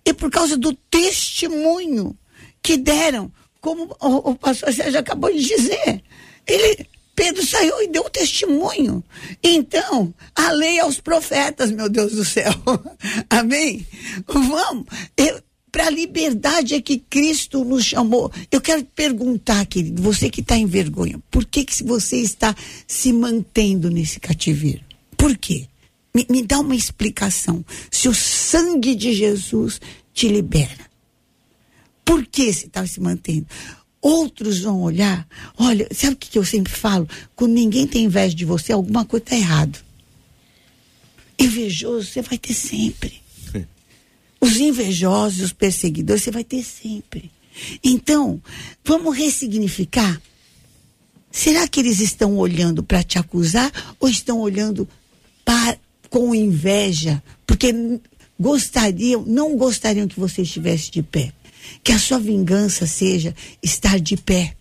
E por causa do testemunho que deram, como o, o pastor Sérgio acabou de dizer. Ele Pedro saiu e deu testemunho. Então, a lei aos profetas, meu Deus do céu. Amém? Vamos. Para a liberdade é que Cristo nos chamou. Eu quero perguntar, querido, você que está em vergonha, por que, que você está se mantendo nesse cativeiro? Por quê? Me, me dá uma explicação. Se o sangue de Jesus te libera, por que você está se mantendo? Outros vão olhar. Olha, sabe o que eu sempre falo? Quando ninguém tem inveja de você, alguma coisa está errado. Invejoso você vai ter sempre. Os invejosos, os perseguidores, você vai ter sempre. Então, vamos ressignificar. Será que eles estão olhando para te acusar ou estão olhando para, com inveja? Porque gostariam, não gostariam que você estivesse de pé. Que a sua vingança seja estar de pé,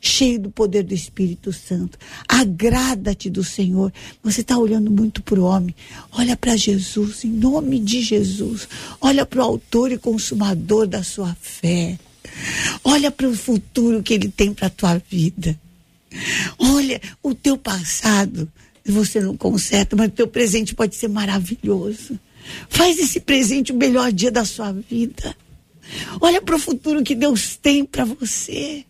cheio do poder do Espírito Santo. Agrada-te do Senhor. Você está olhando muito para o homem. Olha para Jesus, em nome de Jesus. Olha para o autor e consumador da sua fé. Olha para o futuro que ele tem para a tua vida. Olha o teu passado. Você não conserta, mas o teu presente pode ser maravilhoso. Faz esse presente o melhor dia da sua vida. Olha para o futuro que Deus tem para você.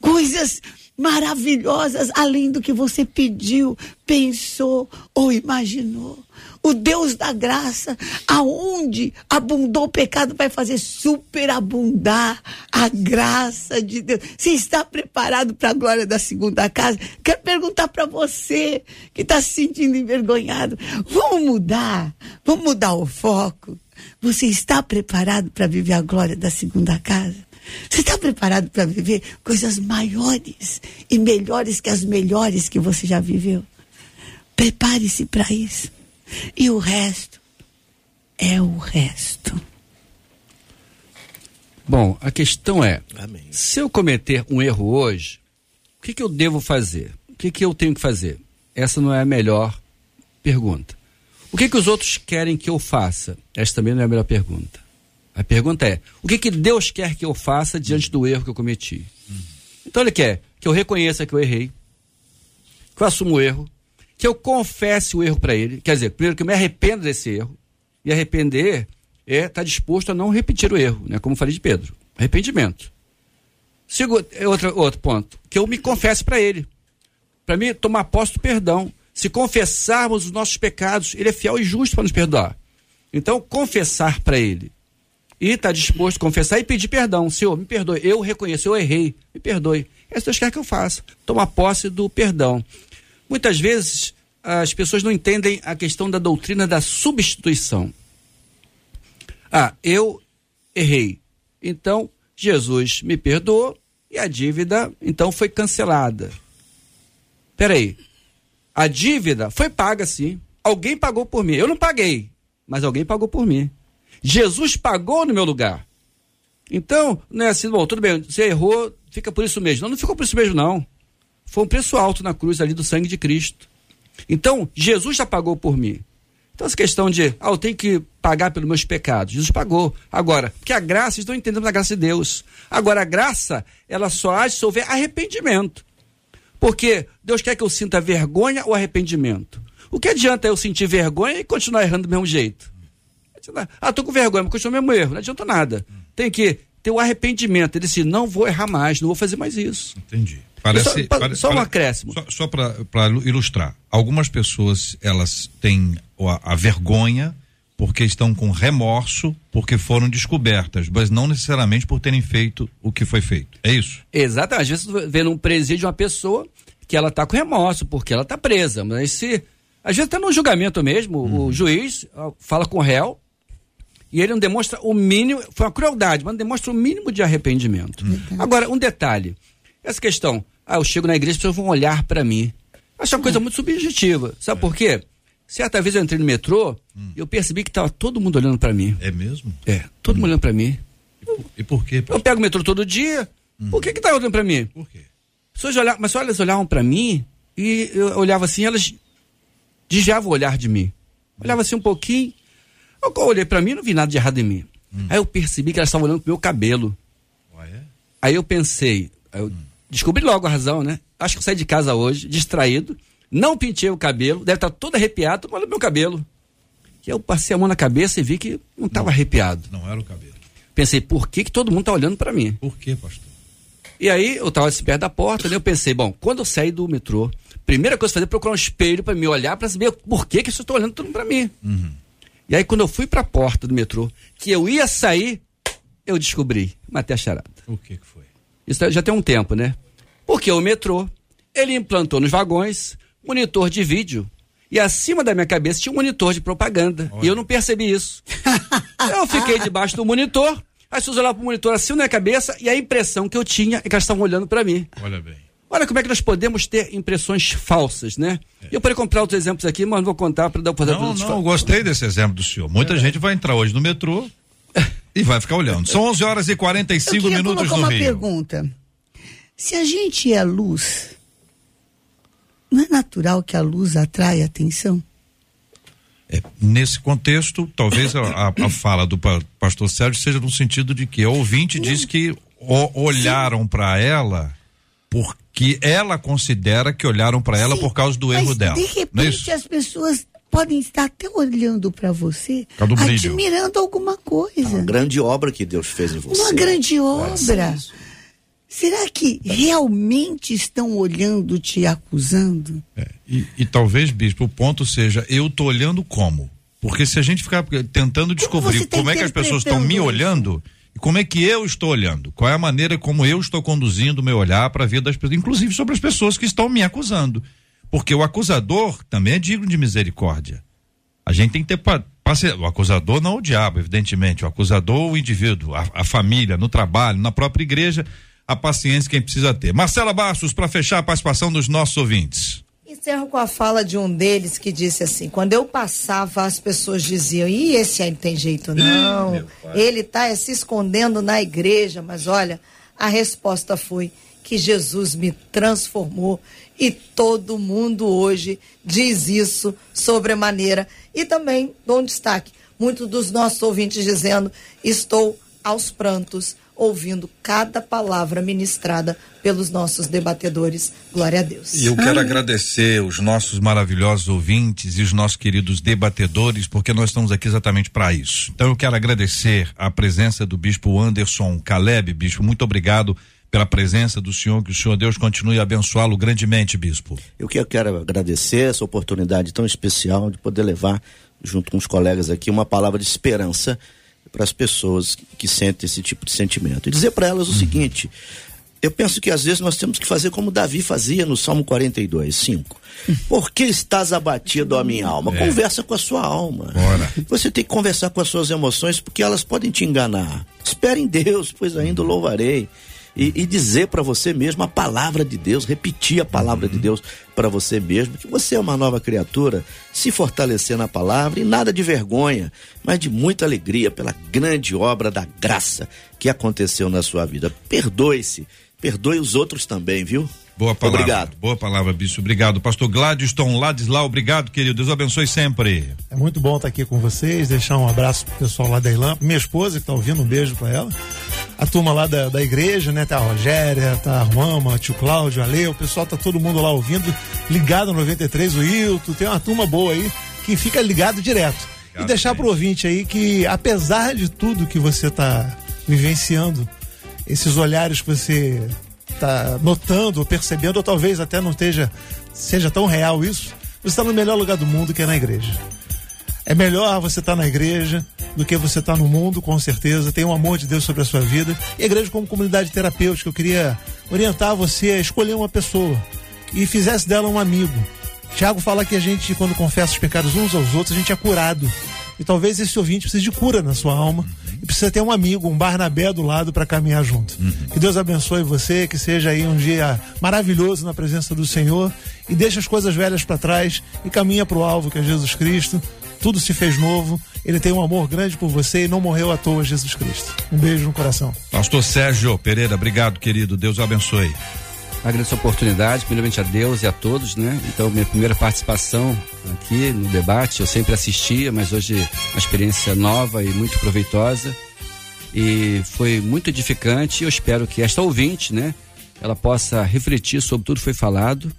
Coisas maravilhosas além do que você pediu, pensou ou imaginou. O Deus da graça, aonde abundou o pecado, vai fazer superabundar a graça de Deus. Você está preparado para a glória da segunda casa? Quero perguntar para você que está se sentindo envergonhado. Vamos mudar? Vamos mudar o foco? Você está preparado para viver a glória da segunda casa? Você está preparado para viver coisas maiores e melhores que as melhores que você já viveu? Prepare-se para isso. E o resto é o resto. Bom, a questão é: Amém. se eu cometer um erro hoje, o que, que eu devo fazer? O que, que eu tenho que fazer? Essa não é a melhor pergunta. O que, que os outros querem que eu faça? Essa também não é a melhor pergunta. A pergunta é: o que, que Deus quer que eu faça diante do erro que eu cometi? Então ele quer que eu reconheça que eu errei, que eu assuma o erro, que eu confesse o erro para ele. Quer dizer, primeiro que eu me arrependo desse erro. E arrepender é estar disposto a não repetir o erro, né? Como falei de Pedro. Arrependimento. Segundo, é outro, outro ponto, que eu me confesse para ele. Para mim, tomar posse do perdão. Se confessarmos os nossos pecados, ele é fiel e justo para nos perdoar. Então, confessar para ele. E estar disposto a confessar e pedir perdão. Senhor, me perdoe. Eu reconheço, eu errei. Me perdoe. É isso que Deus quer que eu faça. Tomar posse do perdão. Muitas vezes, as pessoas não entendem a questão da doutrina da substituição. Ah, eu errei. Então, Jesus me perdoou e a dívida, então, foi cancelada. Peraí. A dívida foi paga, sim. Alguém pagou por mim. Eu não paguei, mas alguém pagou por mim. Jesus pagou no meu lugar. Então, não é assim, bom, tudo bem, você errou, fica por isso mesmo. Não, não ficou por isso mesmo, não. Foi um preço alto na cruz ali do sangue de Cristo. Então, Jesus já pagou por mim. Então, essa questão de, ah, eu tenho que pagar pelos meus pecados. Jesus pagou. Agora, porque a graça, estão entendendo a graça de Deus. Agora, a graça, ela só age se houver arrependimento. Porque Deus quer que eu sinta vergonha ou arrependimento. O que adianta eu sentir vergonha e continuar errando do mesmo jeito? Ah, tô com vergonha, mas continuo o mesmo erro. Não adianta nada. Tem que ter o arrependimento. Ele disse, não vou errar mais, não vou fazer mais isso. Entendi. Parece, só, pa- pare- só um acréscimo. Só, só para ilustrar, algumas pessoas elas têm a, a vergonha porque estão com remorso porque foram descobertas, mas não necessariamente por terem feito o que foi feito. É isso? Exatamente. Às vezes tu vê num presídio uma pessoa que ela tá com remorso porque ela tá presa. Mas se. Às vezes até no julgamento mesmo, o juiz ó, fala com o réu e ele não demonstra o mínimo. Foi uma crueldade, mas não demonstra o mínimo de arrependimento. Agora, um detalhe. Essa questão, ah, eu chego na igreja, as pessoas vão olhar para mim. Acho uma coisa muito subjetiva. Sabe por quê? Certa vez eu entrei no metrô e eu percebi que tava todo mundo olhando para mim. É mesmo? É, todo mundo olhando para mim. E por quê? Eu pastor? pego o metrô todo dia. Por que que tá olhando para mim? Por quê? pessoas olhavam, mas só elas olhavam para mim e eu olhava assim, elas desviavam o olhar de mim. Olhava assim um pouquinho. Eu olhei para mim, não vi nada de errado em mim. Aí eu percebi que elas estavam olhando pro meu cabelo. Ah, é? Aí eu pensei, eu descobri logo a razão, né? Acho que eu saí de casa hoje, distraído, não pintei o cabelo, deve estar todo arrepiado, tô olhando meu cabelo. E eu passei a mão na cabeça e vi que não estava arrepiado. Não era o cabelo. Pensei, por que, que todo mundo tá olhando para mim? Por quê, pastor? E aí eu tava assim, perto da porta, né? Eu pensei, bom, quando eu sair do metrô, primeira coisa a fazer é procurar um espelho para me olhar para saber por que que isso estão olhando tudo para mim. E aí quando eu fui para a porta do metrô, que eu ia sair, eu descobri, matei a charada. O que que foi? Isso já tem um tempo, né? Porque o metrô, ele implantou nos vagões monitor de vídeo. E acima da minha cabeça tinha um monitor de propaganda. E eu não percebi isso. eu fiquei debaixo do monitor, as pessoas olhavam pro monitor acima da minha cabeça e a impressão que eu tinha é que elas estavam olhando para mim. Olha bem. Olha como é que nós podemos ter impressões falsas, né? Eu poderia comprar outros exemplos aqui, mas não vou contar para dar oportunidade Não, dos não, eu gostei desse exemplo do senhor. Muita gente vai entrar hoje no metrô e vai ficar olhando. São 11 horas e Eu 45 queria minutos colocar no uma Rio. pergunta. Se a gente é luz, não é natural que a luz atrai atenção? É, nesse contexto, talvez a, a- a fala do pa- pastor Sérgio seja no sentido de que a ouvinte diz que o- olharam para ela porque ela considera que olharam para ela Sim, por causa do erro dela. De é repente isso? as pessoas podem estar até olhando para você, admirando alguma coisa. Uma grande obra que Deus fez em você. Uma grande obra. isso. Será que realmente estão olhando te acusando? É, e, e talvez, bispo, o ponto seja, eu tô olhando como? Porque se a gente ficar tentando descobrir você tá como é que as pessoas estão me olhando, e como é que eu estou olhando, qual é a maneira como eu estou conduzindo o meu olhar para a vida das pessoas, inclusive sobre as pessoas que estão me acusando. Porque o acusador também é digno de misericórdia. A gente tem que ter o acusador não o diabo, evidentemente, o acusador o indivíduo, a, a família, no trabalho, na própria igreja, a paciência quem precisa ter. Marcela Bastos, para fechar a participação dos nossos ouvintes. Encerro com a fala de um deles que disse assim: quando eu passava, as pessoas diziam, e esse aí não tem jeito, não. Ele está se escondendo na igreja, mas olha, a resposta foi que Jesus me transformou e todo mundo hoje diz isso sobremaneira. E também dou um destaque: muitos dos nossos ouvintes dizendo, estou aos prantos ouvindo cada palavra ministrada pelos nossos debatedores. Glória a Deus. E eu quero agradecer os nossos maravilhosos ouvintes e os nossos queridos debatedores, porque nós estamos aqui exatamente para isso. Então eu quero agradecer a presença do bispo Anderson Caleb, bispo, muito obrigado pela presença do senhor, que o senhor Deus continue a abençoá-lo grandemente, bispo. Eu que quero agradecer essa oportunidade tão especial de poder levar junto com os colegas aqui uma palavra de esperança para as pessoas que sentem esse tipo de sentimento. E dizer para elas o uhum. seguinte: eu penso que às vezes nós temos que fazer como Davi fazia no Salmo 42, 5. Por que estás abatido, a minha alma? É. Conversa com a sua alma. Bora. Você tem que conversar com as suas emoções, porque elas podem te enganar. Espere em Deus, pois ainda o louvarei e, e dizer para você mesmo a palavra de Deus, repetir a palavra uhum. de Deus para você mesmo, que você é uma nova criatura, se fortalecer na palavra e nada de vergonha, mas de muita alegria pela grande obra da graça que aconteceu na sua vida. Perdoe-se, perdoe os outros também, viu? Boa palavra. Obrigado. Boa palavra, Bispo. Obrigado. Pastor Gladstone Ladislau, obrigado, querido. Deus abençoe sempre. É muito bom estar aqui com vocês. Deixar um abraço pro pessoal lá da Ilam. Minha esposa que está ouvindo, um beijo para ela. A turma lá da, da igreja, né? Tá a Rogéria, tá a Rama, tio Cláudio, a Lê, o pessoal tá todo mundo lá ouvindo, ligado no 93, o Hilton, tem uma turma boa aí que fica ligado direto. Obrigado, e deixar pro ouvinte aí que, apesar de tudo que você tá vivenciando, esses olhares que você está notando, percebendo, ou talvez até não esteja, seja tão real isso, você está no melhor lugar do mundo que é na igreja. É melhor você estar tá na igreja do que você estar tá no mundo, com certeza. Tem o um amor de Deus sobre a sua vida. E a igreja, como comunidade terapêutica, eu queria orientar você a escolher uma pessoa e fizesse dela um amigo. Tiago fala que a gente, quando confessa os pecados uns aos outros, a gente é curado. E talvez esse ouvinte precise de cura na sua alma e precisa ter um amigo, um Barnabé do lado para caminhar junto. Uhum. Que Deus abençoe você, que seja aí um dia maravilhoso na presença do Senhor e deixe as coisas velhas para trás e caminha para o alvo que é Jesus Cristo. Tudo se fez novo. Ele tem um amor grande por você e não morreu à toa, Jesus Cristo. Um beijo no coração. Pastor Sérgio Pereira, obrigado, querido. Deus abençoe. Agradeço a oportunidade, primeiramente a Deus e a todos, né? Então, minha primeira participação aqui no debate, eu sempre assistia, mas hoje uma experiência nova e muito proveitosa. E foi muito edificante. Eu espero que esta ouvinte, né, ela possa refletir sobre tudo que foi falado,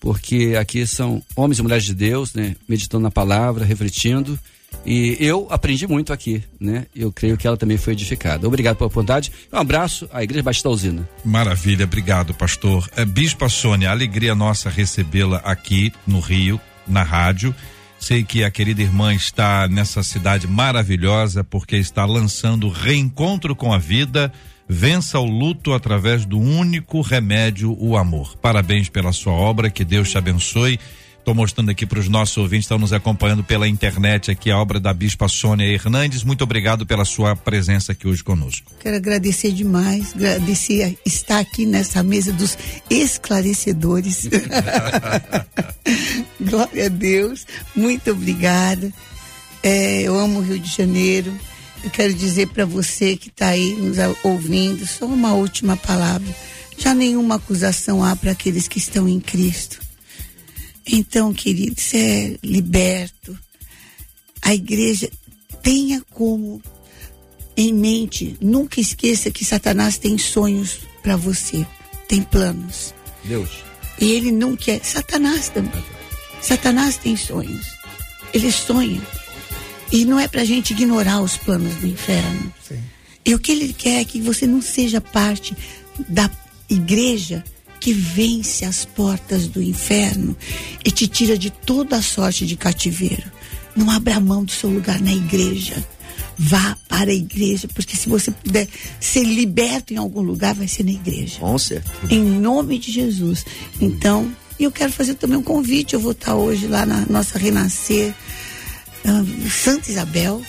porque aqui são homens e mulheres de Deus, né, meditando na palavra, refletindo e eu aprendi muito aqui, né? Eu creio que ela também foi edificada. Obrigado pela oportunidade. Um abraço à Igreja Batista Usina. Maravilha, obrigado, pastor. É, Bispa Sônia, alegria nossa recebê-la aqui no Rio, na rádio. Sei que a querida irmã está nessa cidade maravilhosa porque está lançando Reencontro com a Vida. Vença o luto através do único remédio, o amor. Parabéns pela sua obra, que Deus te abençoe Estou mostrando aqui para os nossos ouvintes, estão nos acompanhando pela internet aqui a obra da Bispa Sônia Hernandes. Muito obrigado pela sua presença aqui hoje conosco. Quero agradecer demais, agradecer estar aqui nessa mesa dos esclarecedores. Glória a Deus, muito obrigada. É, eu amo o Rio de Janeiro. Eu quero dizer para você que está aí nos ouvindo, só uma última palavra. Já nenhuma acusação há para aqueles que estão em Cristo. Então, querido, você é liberto. A igreja tenha como em mente, nunca esqueça que Satanás tem sonhos para você, tem planos. Deus. E ele não quer. Satanás também. Satanás tem sonhos. Ele sonha. E não é para a gente ignorar os planos do inferno. Sim. E o que ele quer é que você não seja parte da igreja que vence as portas do inferno e te tira de toda a sorte de cativeiro. Não abra mão do seu lugar na igreja. Vá para a igreja, porque se você puder ser liberto em algum lugar, vai ser na igreja. Com certeza. Em nome de Jesus. Então, eu quero fazer também um convite. Eu vou estar hoje lá na nossa Renascer uh, Santa Isabel,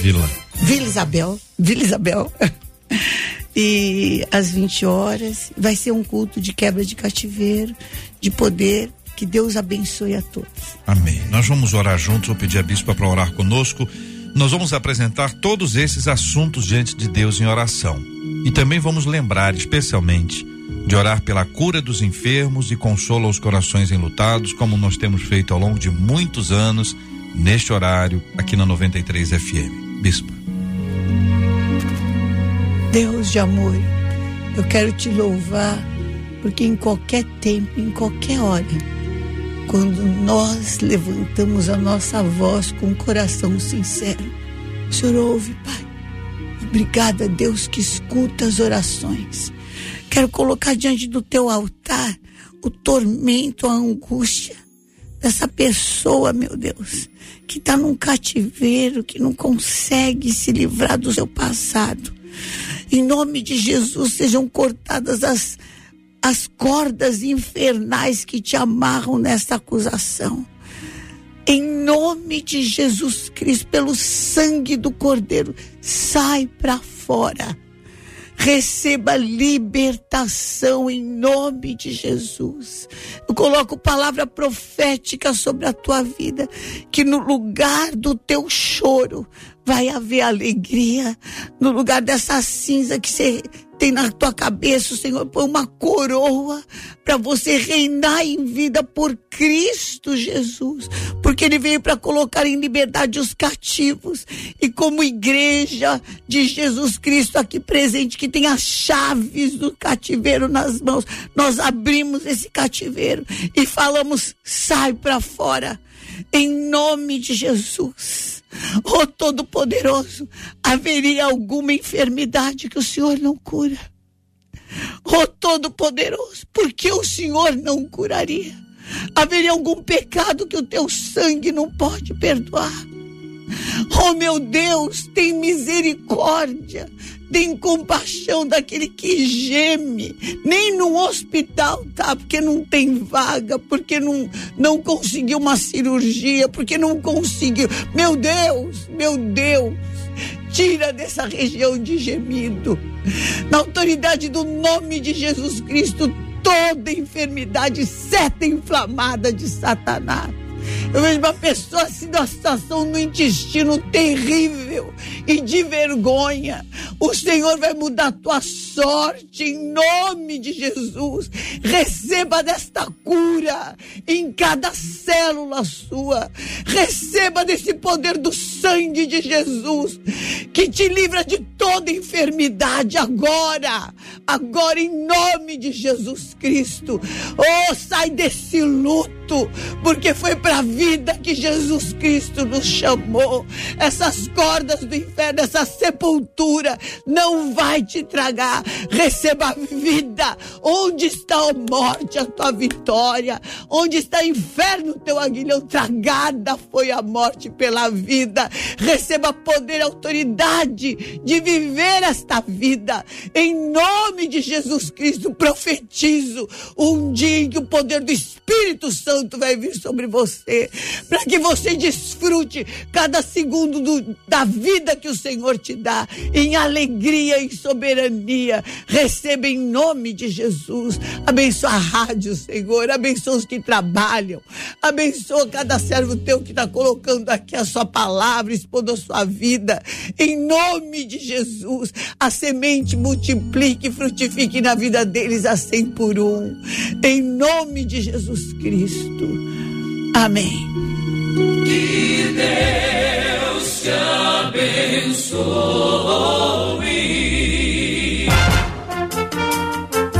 Vila. Vila Isabel, Vila Isabel. e às 20 horas vai ser um culto de quebra de cativeiro, de poder. Que Deus abençoe a todos. Amém. Nós vamos orar juntos, vou pedir a bispa para orar conosco. Nós vamos apresentar todos esses assuntos diante de Deus em oração. E também vamos lembrar, especialmente, de orar pela cura dos enfermos e consola os corações enlutados, como nós temos feito ao longo de muitos anos, neste horário, aqui na 93 FM. Bispa. Deus de amor, eu quero te louvar, porque em qualquer tempo, em qualquer hora, quando nós levantamos a nossa voz com um coração sincero. O Senhor ouve, Pai. Obrigada, Deus, que escuta as orações. Quero colocar diante do teu altar o tormento, a angústia dessa pessoa, meu Deus, que está num cativeiro, que não consegue se livrar do seu passado. Em nome de Jesus, sejam cortadas as as cordas infernais que te amarram nesta acusação. Em nome de Jesus Cristo, pelo sangue do Cordeiro, sai para fora. Receba libertação em nome de Jesus. Eu coloco palavra profética sobre a tua vida, que no lugar do teu choro vai haver alegria, no lugar dessa cinza que você tem na tua cabeça, o Senhor põe uma coroa para você reinar em vida por Cristo Jesus, porque Ele veio para colocar em liberdade os cativos. E como igreja de Jesus Cristo aqui presente, que tem as chaves do cativeiro nas mãos, nós abrimos esse cativeiro e falamos: sai para fora, em nome de Jesus. Oh Todo-Poderoso, haveria alguma enfermidade que o Senhor não cura? Oh Todo-Poderoso, por que o Senhor não curaria? Haveria algum pecado que o teu sangue não pode perdoar? Oh meu Deus, tem misericórdia, tem compaixão daquele que geme, nem no hospital tá, porque não tem vaga, porque não, não conseguiu uma cirurgia, porque não conseguiu. Meu Deus, meu Deus, tira dessa região de gemido. Na autoridade do nome de Jesus Cristo, toda enfermidade, seta inflamada de Satanás eu vejo uma pessoa assim numa situação no intestino terrível e de vergonha. O Senhor vai mudar a tua em nome de Jesus. Receba desta cura em cada célula sua. Receba desse poder do sangue de Jesus que te livra de toda enfermidade agora. Agora em nome de Jesus Cristo. Oh, sai desse luto, porque foi para a vida que Jesus Cristo nos chamou. Essas cordas do inferno, essa sepultura não vai te tragar. Receba vida. Onde está a morte, a tua vitória? Onde está o inferno, teu aguilhão? Tragada foi a morte pela vida. Receba poder autoridade de viver esta vida. Em nome de Jesus Cristo, profetizo um dia em que o poder do Espírito Santo vai vir sobre você, para que você desfrute cada segundo do, da vida que o Senhor te dá, em alegria e soberania. Receba em nome de Jesus. Abençoa a rádio, Senhor. Abençoa os que trabalham. Abençoa cada servo teu que está colocando aqui a sua palavra, expondo a sua vida. Em nome de Jesus, a semente multiplique e frutifique na vida deles a cem por um. Em nome de Jesus Cristo. Amém. Que Deus te abençoe.